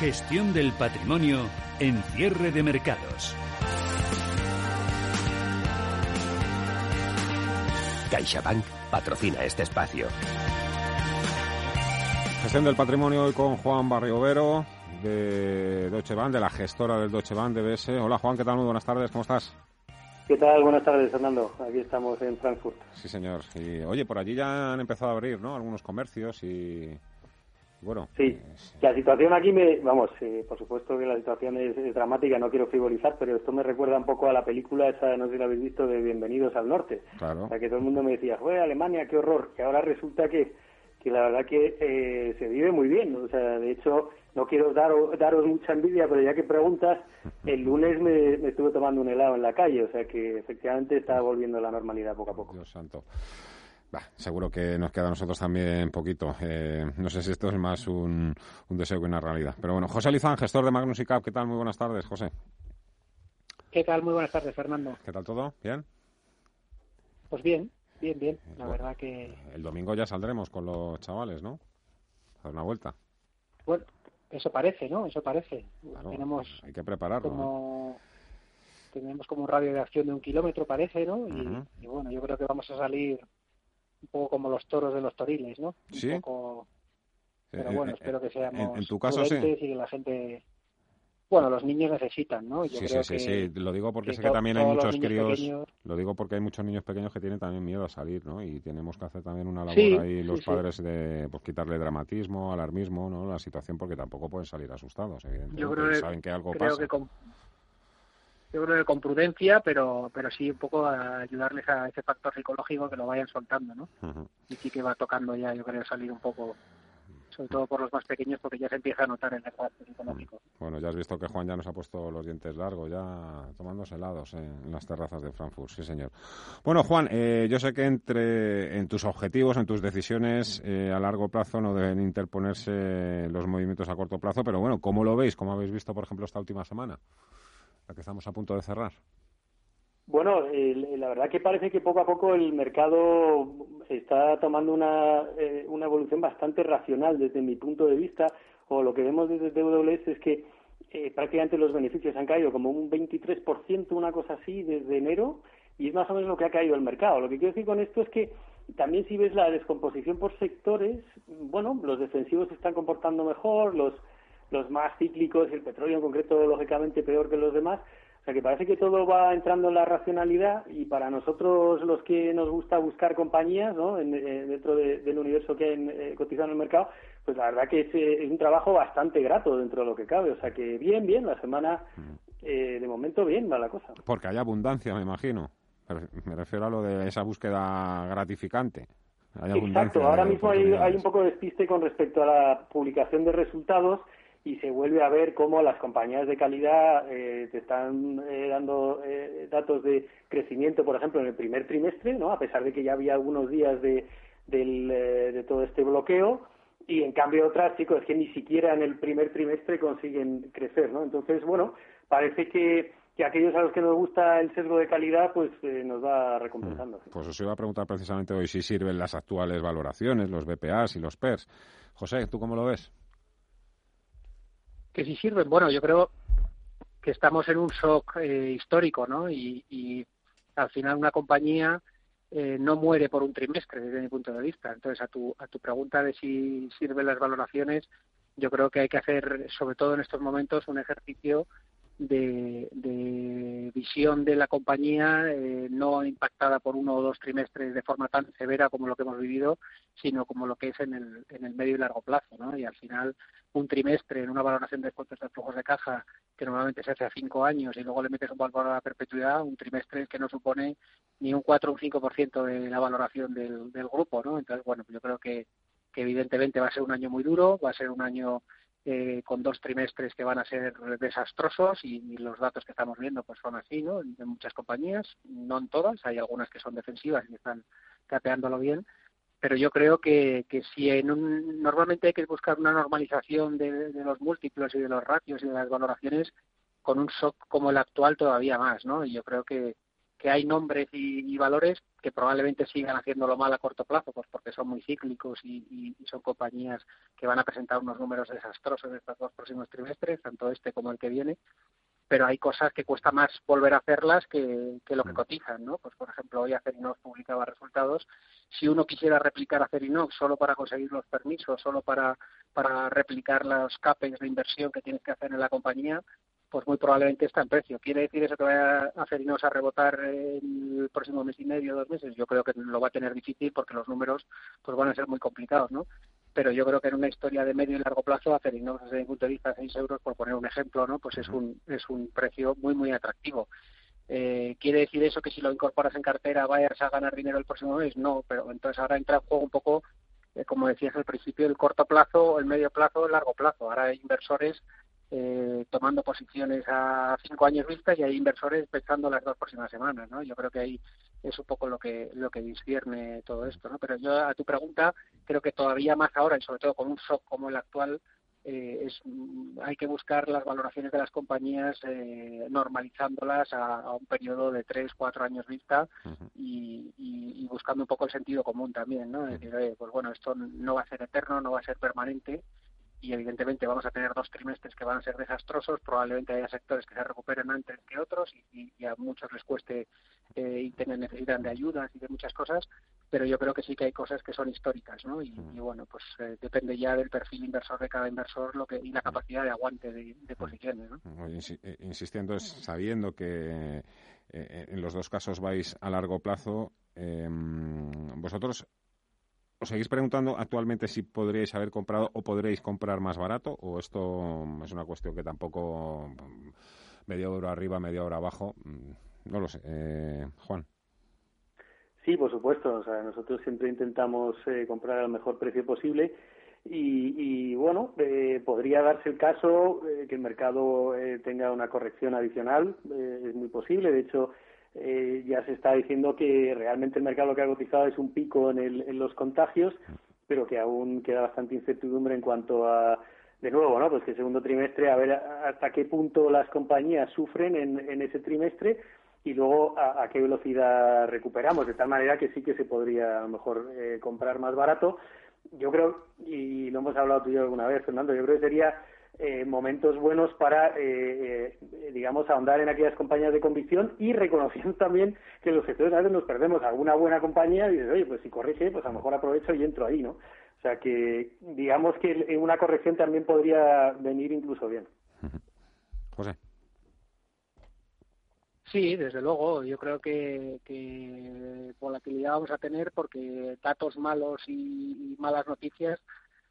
Gestión del patrimonio en cierre de mercados. CaixaBank patrocina este espacio. Gestión del patrimonio hoy con Juan Barriovero de Deutsche Bank, de la gestora del Deutsche Bank DBS. Hola Juan, ¿qué tal? Muy buenas tardes, ¿cómo estás? ¿Qué tal? Buenas tardes, Fernando. Aquí estamos en Frankfurt. Sí, señor. Y, oye, por allí ya han empezado a abrir, ¿no? Algunos comercios y bueno. Sí, la situación aquí me, vamos, eh, por supuesto que la situación es, dramática, no quiero frivolizar, pero esto me recuerda un poco a la película esa, no sé si la habéis visto, de Bienvenidos al Norte. Claro. O sea, que todo el mundo me decía, fue Alemania, qué horror, que ahora resulta que, que la verdad que eh, se vive muy bien, o sea, de hecho, no quiero daros, daros mucha envidia, pero ya que preguntas, el lunes me, me estuve tomando un helado en la calle, o sea que efectivamente está volviendo a la normalidad poco a poco. Dios santo seguro que nos queda a nosotros también poquito. Eh, no sé si esto es más un, deseo que una realidad. Pero bueno, José Lizán, gestor de Magnus y Cap, ¿qué tal? Muy buenas tardes, José. ¿Qué tal? Muy buenas tardes, Fernando. ¿Qué tal todo? ¿Bien? Pues bien, bien, bien. La verdad que... El domingo ya saldremos con los chavales, ¿no? A dar una vuelta. Bueno, eso parece, ¿no? Eso parece. tenemos hay que prepararlo. Como... Tenemos como un radio de acción de un kilómetro, parece, ¿no? y bueno, yo creo que vamos a salir un poco como los toros de los toriles, ¿no? Sí. Un poco... Pero bueno, espero que seamos en, tu caso, sí. y que la gente... Bueno, los niños necesitan, ¿no? sí, sí, sí, sí, lo digo porque sé que también hay muchos críos, lo digo porque hay muchos niños pequeños que tienen también miedo a salir, ¿no? Y tenemos que hacer también una labor ahí los padres de pues, quitarle dramatismo, alarmismo, ¿no? La situación porque tampoco pueden salir asustados, evidentemente. Yo creo saben que algo creo pasa. Que yo creo que con prudencia, pero, pero sí un poco a ayudarles a ese factor psicológico que lo vayan soltando, ¿no? Y sí que va tocando ya, yo creo, salir un poco, sobre todo por los más pequeños, porque ya se empieza a notar el desgaste psicológico. Bueno, ya has visto que Juan ya nos ha puesto los dientes largos, ya tomándose helados en las terrazas de Frankfurt, sí señor. Bueno, Juan, eh, yo sé que entre en tus objetivos, en tus decisiones eh, a largo plazo no deben interponerse los movimientos a corto plazo, pero bueno, ¿cómo lo veis? ¿Cómo habéis visto, por ejemplo, esta última semana? Que estamos a punto de cerrar? Bueno, la verdad que parece que poco a poco el mercado está tomando una, eh, una evolución bastante racional desde mi punto de vista, o lo que vemos desde TWS es que eh, prácticamente los beneficios han caído como un 23%, una cosa así, desde enero, y es más o menos lo que ha caído el mercado. Lo que quiero decir con esto es que también si ves la descomposición por sectores, bueno, los defensivos se están comportando mejor, los los más cíclicos, el petróleo en concreto, lógicamente, peor que los demás. O sea que parece que todo va entrando en la racionalidad y para nosotros los que nos gusta buscar compañías ¿no? En, eh, dentro del universo que han eh, cotizado en el mercado, pues la verdad que eh, es, un trabajo bastante grato dentro de lo que cabe. O sea que bien, bien, la semana de momento bien va la cosa. Porque hay abundancia, me imagino. Me refiero a lo de esa búsqueda gratificante. Exacto, ahora mismo hay, hay un poco de despiste con respecto a la publicación de resultados y se vuelve a ver cómo las compañías de calidad eh, te están eh, dando eh, datos de crecimiento, por ejemplo, en el primer trimestre, ¿no? A pesar de que ya había algunos días de, del, eh, de todo este bloqueo, y en cambio otras, chicos, es que ni siquiera en el primer trimestre consiguen crecer, ¿no? Entonces, bueno, parece que, que aquellos a los que nos gusta el sesgo de calidad, pues nos va recompensando. Mm. Pues os iba a preguntar precisamente hoy si sirven las actuales valoraciones, los BPAs y los PERS. José, ¿tú cómo lo ves? Que si sirven. Bueno, yo creo que estamos en un shock eh, histórico, ¿no? Y, al final una compañía eh, no muere por un trimestre, desde mi punto de vista. Entonces, a tu, a tu pregunta de si sirven las valoraciones, yo creo que hay que hacer, sobre todo en estos momentos, un ejercicio de, visión de la compañía eh, no impactada por uno o dos trimestres de forma tan severa como lo que hemos vivido, sino como lo que es en el, en el medio y largo plazo. ¿no? Y al final, un trimestre en una valoración de cuentos de flujos de caja que normalmente se hace a cinco años y luego le metes un valor a la perpetuidad, un trimestre que no supone ni un 4 o un 5% de la valoración del, del grupo. ¿no? Entonces, bueno, yo creo que que evidentemente va a ser un año muy duro, va a ser un año eh, con dos trimestres que van a ser desastrosos y, los datos que estamos viendo pues son así, ¿no? En, muchas compañías, no en todas, hay algunas que son defensivas y están capeándolo bien, pero yo creo que, que si en un, normalmente hay que buscar una normalización de, de, los múltiplos y de los ratios y de las valoraciones con un shock como el actual todavía más, ¿no? Y yo creo que, que hay nombres y, valores que probablemente sigan haciéndolo mal a corto plazo, pues porque son muy cíclicos y, son compañías que van a presentar unos números desastrosos en estos dos próximos trimestres, tanto este como el que viene, pero hay cosas que cuesta más volver a hacerlas que, lo que mm. cotizan, ¿no? Pues por ejemplo, hoy Acerinox publicaba resultados. Si uno quisiera replicar Acerinox solo para conseguir los permisos, solo para, para replicar los CAPEX de inversión que tienes que hacer en la compañía, pues muy probablemente está en precio. ¿Quiere decir eso que vaya a Ferinos a rebotar el próximo mes y medio, dos meses? Yo creo que lo va a tener difícil porque los números pues van a ser muy complicados, ¿no? Pero yo creo que en una historia de medio y largo plazo, Ferinos desde mi punto de vista, 6 euros, por poner un ejemplo, ¿no? Pues es un, es un precio muy, muy atractivo. Eh, ¿Quiere decir eso que si lo incorporas en cartera vayas a ganar dinero el próximo mes? No, pero entonces ahora entra en juego un poco, eh, como decías al principio, el corto plazo, el medio plazo, el largo plazo. Ahora hay inversores eh, tomando posiciones a cinco años vistas y hay inversores pensando las dos próximas semanas, ¿no? Yo creo que ahí es un poco lo que lo que discierne todo esto, ¿no? Pero yo a tu pregunta creo que todavía más ahora y sobre todo con un shock como el actual eh, es, hay que buscar las valoraciones de las compañías eh, normalizándolas a, un periodo de tres, cuatro años vista y, y, buscando un poco el sentido común también, ¿no? decir, pues bueno, esto no va a ser eterno, no va a ser permanente y evidentemente vamos a tener dos trimestres que van a ser desastrosos, probablemente haya sectores que se recuperen antes que otros y, a muchos les cueste eh, y tengan necesitan de ayudas y de muchas cosas, pero yo creo que sí que hay cosas que son históricas, ¿no? Y, bueno, pues eh, depende ya del perfil inversor de cada inversor lo que y la capacidad de aguante de, posiciones, ¿no? Eh, insistiendo, sabiendo que en los dos casos vais a largo plazo, vosotros ¿Os seguís preguntando actualmente si podríais haber comprado o podréis comprar más barato? ¿O esto es una cuestión que tampoco mm, media hora arriba, media hora abajo? Mm, no lo sé. Eh, Juan. Sí, por supuesto. O sea, nosotros siempre intentamos eh, comprar al mejor precio posible. Y, bueno, eh, podría darse el caso que el mercado tenga una corrección adicional. es muy posible. De hecho, eh, ya se está diciendo que realmente el mercado lo que ha cotizado es un pico en, el, en los contagios, pero que aún queda bastante incertidumbre en cuanto a, de nuevo, ¿no? Pues que el segundo trimestre, a ver hasta qué punto las compañías sufren en, en ese trimestre y luego a, qué velocidad recuperamos, de tal manera que sí que se podría mejor eh, comprar más barato. Yo creo, y lo hemos hablado tú y yo alguna vez, Fernando, yo creo que sería eh, momentos buenos para, eh, eh, digamos, ahondar en aquellas compañías de convicción y reconociendo también que los gestores a veces nos perdemos alguna buena compañía y dices, oye, pues si corrige, pues a lo mejor aprovecho y entro ahí, ¿no? O sea que, digamos que en una corrección también podría venir incluso bien. José. Sí, desde luego. Yo creo que, que volatilidad vamos a tener porque datos malos y malas noticias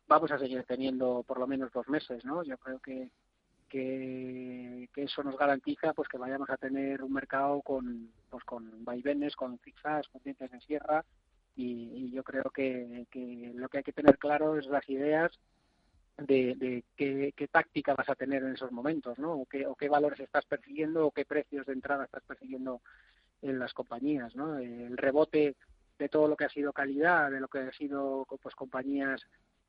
vamos a seguir teniendo por lo menos dos meses, ¿no? Yo creo que, que, eso nos garantiza pues que vayamos a tener un mercado con pues con vaivenes, con zigzags, con dientes de sierra y, yo creo que, que, lo que hay que tener claro es las ideas de, de qué, qué, táctica vas a tener en esos momentos, ¿no? O qué, o qué valores estás persiguiendo o qué precios de entrada estás persiguiendo en las compañías, ¿no? El rebote de todo lo que ha sido calidad, de lo que ha sido pues compañías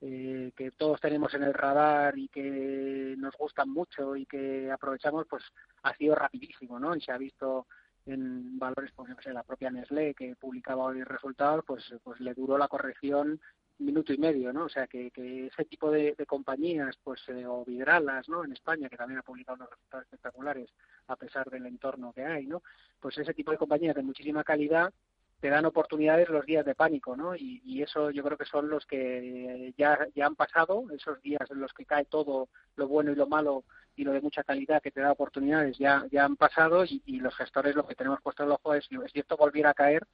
eh, que todos tenemos en el radar y que nos gustan mucho y que aprovechamos, pues ha sido rapidísimo, ¿no? Y se ha visto en valores, por ejemplo, la propia Nestlé, que publicaba hoy resultados, pues, pues le duró la corrección minuto y medio, ¿no? O sea, que, que ese tipo de, compañías, pues, eh, o Vidralas, ¿no? En España, que también ha publicado unos resultados espectaculares, a pesar del entorno que hay, ¿no? Pues ese tipo de compañías de muchísima calidad te dan oportunidades los días de pánico, ¿no? Y, eso yo creo que son los que ya, ya han pasado, esos días en los que cae todo lo bueno y lo malo y lo de mucha calidad que te da oportunidades ya, ya han pasado y, los gestores lo que tenemos puesto en el ojo es si esto volviera a caer,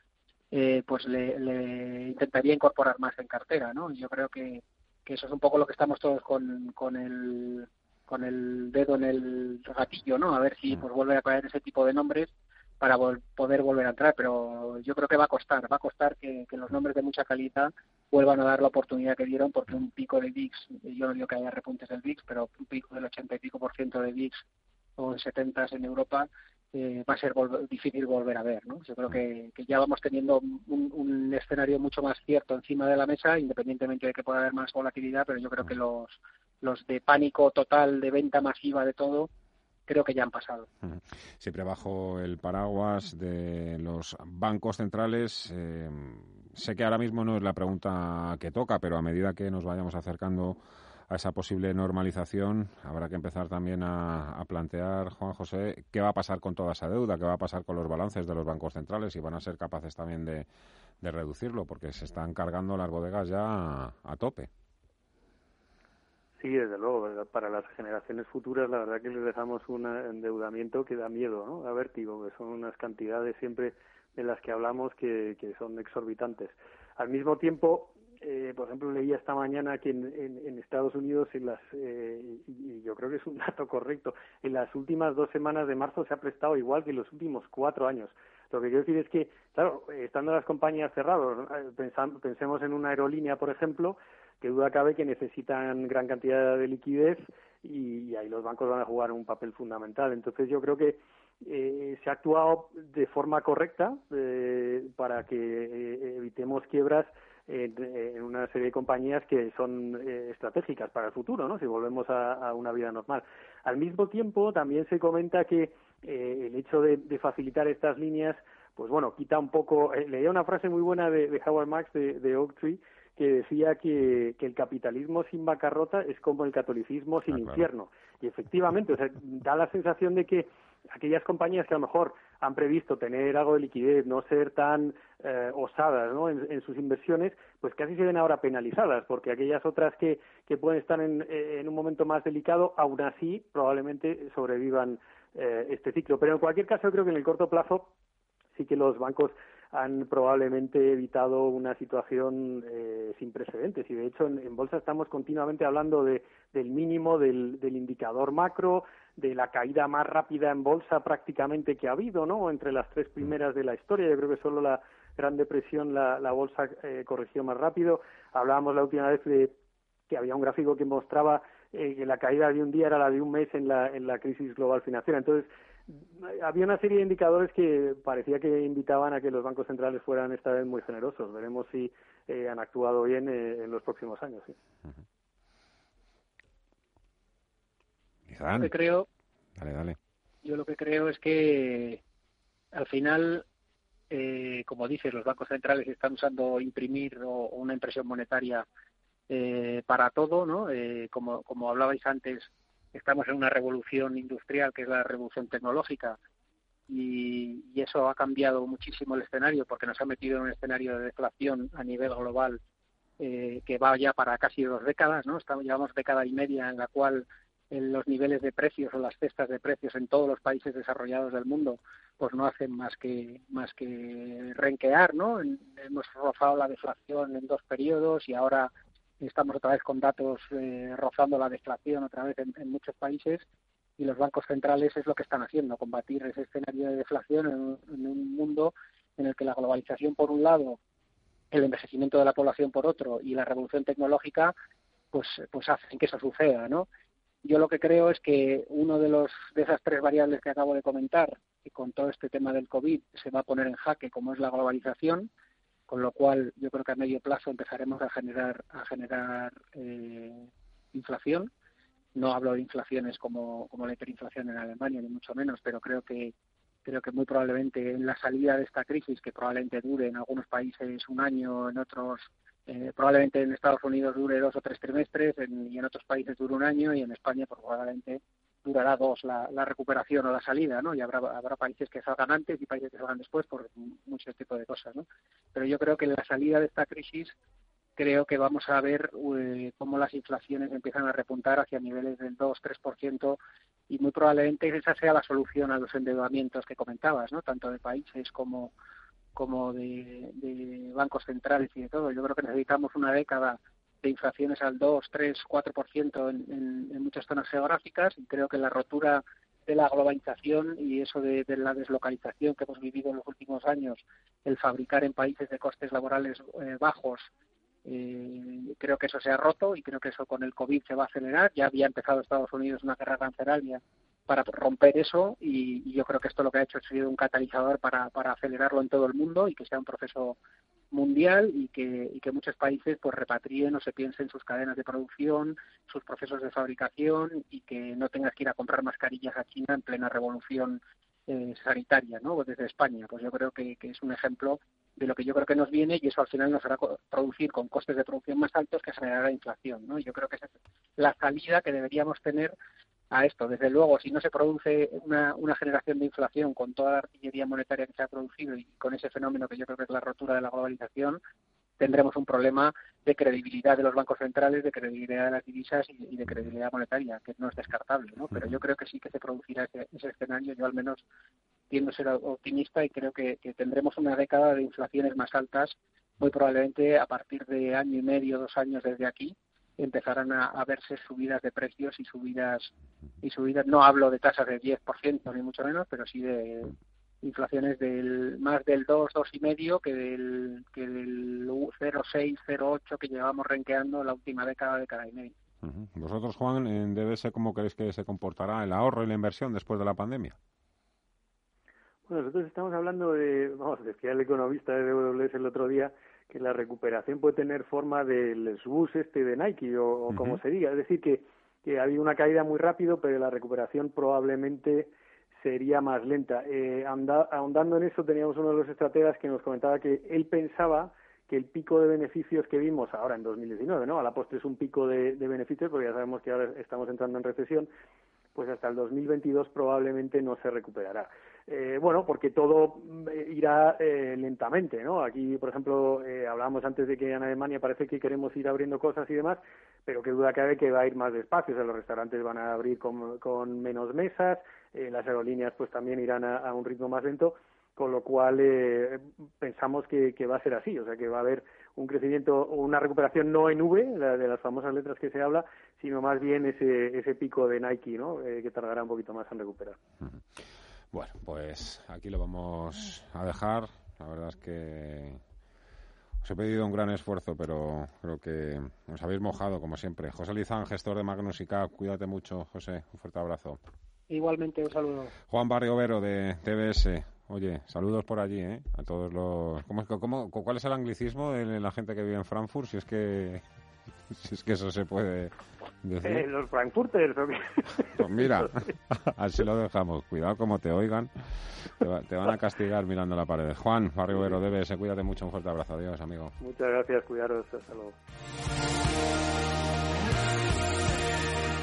eh, pues le, intentaría incorporar más en cartera, ¿no? Y yo creo que, que eso es un poco lo que estamos todos con, con el con el dedo en el gatillo, ¿no? A ver si mm. pues vuelve a caer ese tipo de nombres para poder volver a entrar, pero yo creo que va a costar, va a costar que, los nombres de mucha calidad vuelvan a dar la oportunidad que dieron, porque un pico de VIX, yo no digo que haya repuntes del VIX, pero un pico del 80 y pico por ciento de VIX o en 70 en Europa eh, va a ser difícil volver a ver. ¿no? Yo creo que, ya vamos teniendo un, escenario mucho más cierto encima de la mesa, independientemente de que pueda haber más volatilidad, pero yo creo que los, los de pánico total, de venta masiva de todo, creo que ya han pasado. Siempre bajo el paraguas de los bancos centrales. Eh, sé que ahora mismo no es la pregunta que toca, pero a medida que nos vayamos acercando a esa posible normalización, habrá que empezar también a, plantear, Juan José, qué va a pasar con toda esa deuda, qué va a pasar con los balances de los bancos centrales y van a ser capaces también de, reducirlo, porque se están cargando las bodegas ya a tope. Sí, desde luego, para las generaciones futuras la verdad que les dejamos un endeudamiento que da miedo, ¿no? A vértigo, que son unas cantidades siempre de las que hablamos que, que son exorbitantes. Al mismo tiempo, eh, por ejemplo, leía esta mañana que en, Estados Unidos, en las, eh, y yo creo que es un dato correcto, en las últimas dos semanas de marzo se ha prestado igual que en los últimos cuatro años. Lo que quiero decir es que, claro, estando las compañías cerradas, pensemos en una aerolínea, por ejemplo, que duda cabe que necesitan gran cantidad de liquidez y, ahí los bancos van a jugar un papel fundamental. Entonces yo creo que eh, se ha actuado de forma correcta eh, para que eh, evitemos quiebras en, una serie de compañías que son estratégicas para el futuro, ¿no? Si volvemos a, una vida normal. Al mismo tiempo, también se comenta que el hecho de, facilitar estas líneas, pues bueno, quita un poco. leía una frase muy buena de, Howard Marks de, de Oaktree que decía que, que, el capitalismo sin bancarrota es como el catolicismo sin ah, infierno. Y efectivamente, o sea, da la sensación de que aquellas compañías que a lo mejor han previsto tener algo de liquidez, no ser tan eh, osadas ¿no? en, sus inversiones, pues casi se ven ahora penalizadas, porque aquellas otras que, que pueden estar en, en un momento más delicado, aún así probablemente sobrevivan eh, este ciclo. Pero en cualquier caso, yo creo que en el corto plazo sí que los bancos han probablemente evitado una situación eh, sin precedentes. Y de hecho, en, bolsa estamos continuamente hablando de, del mínimo del, del, indicador macro, de la caída más rápida en bolsa prácticamente que ha habido, ¿no? Entre las tres primeras de la historia. Yo creo que solo la Gran Depresión la, la bolsa eh, corrigió más rápido. Hablábamos la última vez de que había un gráfico que mostraba eh, que la caída de un día era la de un mes en la, en la crisis global financiera. Entonces, había una serie de indicadores que parecía que invitaban a que los bancos centrales fueran esta vez muy generosos. Veremos si eh, han actuado bien eh, en los próximos años. ¿sí? Yo lo creo, Yo lo que creo es que al final, eh, como dices, los bancos centrales están usando imprimir o, una impresión monetaria para todo, ¿no? como, como hablabais antes, estamos en una revolución industrial que es la revolución tecnológica y, eso ha cambiado muchísimo el escenario porque nos ha metido en un escenario de deflación a nivel global eh, que va ya para casi dos décadas, ¿no? Estamos, llevamos década y media en la cual los niveles de precios o las cestas de precios en todos los países desarrollados del mundo pues no hacen más que más que renquear, ¿no? Hemos rozado la deflación en dos periodos y ahora estamos otra vez con datos eh, rozando la deflación otra vez en, muchos países y los bancos centrales es lo que están haciendo, combatir ese escenario de deflación en, un mundo en el que la globalización por un lado, el envejecimiento de la población por otro y la revolución tecnológica pues pues hacen que eso suceda, ¿no? Yo lo que creo es que uno de los de esas tres variables que acabo de comentar y con todo este tema del COVID se va a poner en jaque como es la globalización, con lo cual yo creo que a medio plazo empezaremos a generar a generar eh, inflación. No hablo de inflaciones como, como la hiperinflación en Alemania ni mucho menos pero creo que creo que muy probablemente en la salida de esta crisis que probablemente dure en algunos países un año en otros eh, probablemente en Estados Unidos dure dos o tres trimestres y en otros países dure un año y en España pues, probablemente durará dos la, recuperación o la salida, ¿no? Y habrá, habrá países que salgan antes y países que salgan después por muchos tipos de cosas, ¿no? Pero yo creo que en la salida de esta crisis creo que vamos a ver eh, cómo las inflaciones empiezan a repuntar hacia niveles del 2-3% y muy probablemente esa sea la solución a los endeudamientos que comentabas, ¿no? Tanto de países como como de, de bancos centrales y de todo. Yo creo que necesitamos una década de inflaciones al 2, 3, 4% en, en, en muchas zonas geográficas creo que la rotura de la globalización y eso de, la deslocalización que hemos vivido en los últimos años, el fabricar en países de costes laborales eh, bajos, eh, creo que eso se ha roto y creo que eso con el COVID se va a acelerar. Ya había empezado Estados Unidos una guerra canceraria para romper eso y, yo creo que esto lo que ha hecho ha sido un catalizador para acelerarlo en todo el mundo y que sea un proceso mundial y que, y que muchos países pues repatrien o se piensen sus cadenas de producción, sus procesos de fabricación y que no tengas que ir a comprar mascarillas a China en plena revolución eh, sanitaria, ¿no? Desde España, pues yo creo que, que, es un ejemplo de lo que yo creo que nos viene y eso al final nos hará producir con costes de producción más altos que generará inflación, ¿no? Yo creo que esa es la salida que deberíamos tener a esto. Desde luego, si no se produce una, una, generación de inflación con toda la artillería monetaria que se ha producido y con ese fenómeno que yo creo que es la rotura de la globalización, tendremos un problema de credibilidad de los bancos centrales, de credibilidad de las divisas y, de credibilidad monetaria, que no es descartable, ¿no? Pero yo creo que sí que se producirá ese, escenario. Yo al menos tiendo a ser optimista y creo que, que tendremos una década de inflaciones más altas, muy probablemente a partir de año y medio, dos años desde aquí, empezarán a, verse subidas de precios y subidas y subidas no hablo de tasas del 10% ni mucho menos pero sí de inflaciones del más del 2 dos y medio que del que del 0,6 0,8 que llevamos renqueando la última década década y media. Vosotros Juan en DBS cómo creéis que se comportará el ahorro y la inversión después de la pandemia bueno nosotros estamos hablando de vamos decía el economista de DWS el otro día que la recuperación puede tener forma del bus este de Nike o, como se diga. Es decir, que, que ha habido una caída muy rápido, pero la recuperación probablemente sería más lenta. Eh, ahondando en eso, teníamos uno de los estrategas que nos comentaba que él pensaba que el pico de beneficios que vimos ahora en 2019, ¿no? A la postre es un pico de, de beneficios, porque ya sabemos que ahora estamos entrando en recesión, pues hasta el 2022 probablemente no se recuperará. Eh, bueno, porque todo eh, irá eh, lentamente, ¿no? Aquí, por ejemplo, hablábamos antes de que en Alemania parece que queremos ir abriendo cosas y demás, pero qué duda cabe que va a ir más despacio, o sea, los restaurantes van a abrir con, menos mesas, las aerolíneas pues también irán a, un ritmo más lento, con lo cual pensamos que, va a ser así, o sea, que va a haber un crecimiento, una recuperación no en V, de las famosas letras que se habla, sino más bien ese, ese pico de Nike, ¿no? Eh, que tardará un poquito más en recuperar. Bueno, pues aquí lo vamos a dejar. La verdad es que os he pedido un gran esfuerzo, pero creo que os habéis mojado, como siempre. José Lizán, gestor de Magnus y Cap, cuídate mucho, José. Un fuerte abrazo. Igualmente, un saludo. Juan Barrio Vero, de TBS. Oye, saludos por allí, ¿eh? A todos los... ¿Cómo, cómo, cuál es el anglicismo de la gente que vive en Frankfurt? Si es que, si es que eso se puede decir. Eh, los Frankfurters, Pues mira, así lo dejamos. Cuidado como te oigan. Te, van a castigar mirando la pared. Juan, Barrio Vero, debes, cuídate mucho. Un fuerte abrazo. Adiós, amigo. Muchas gracias. Cuidaros. Hasta luego.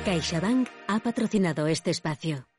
CaixaBank ha patrocinado este espacio.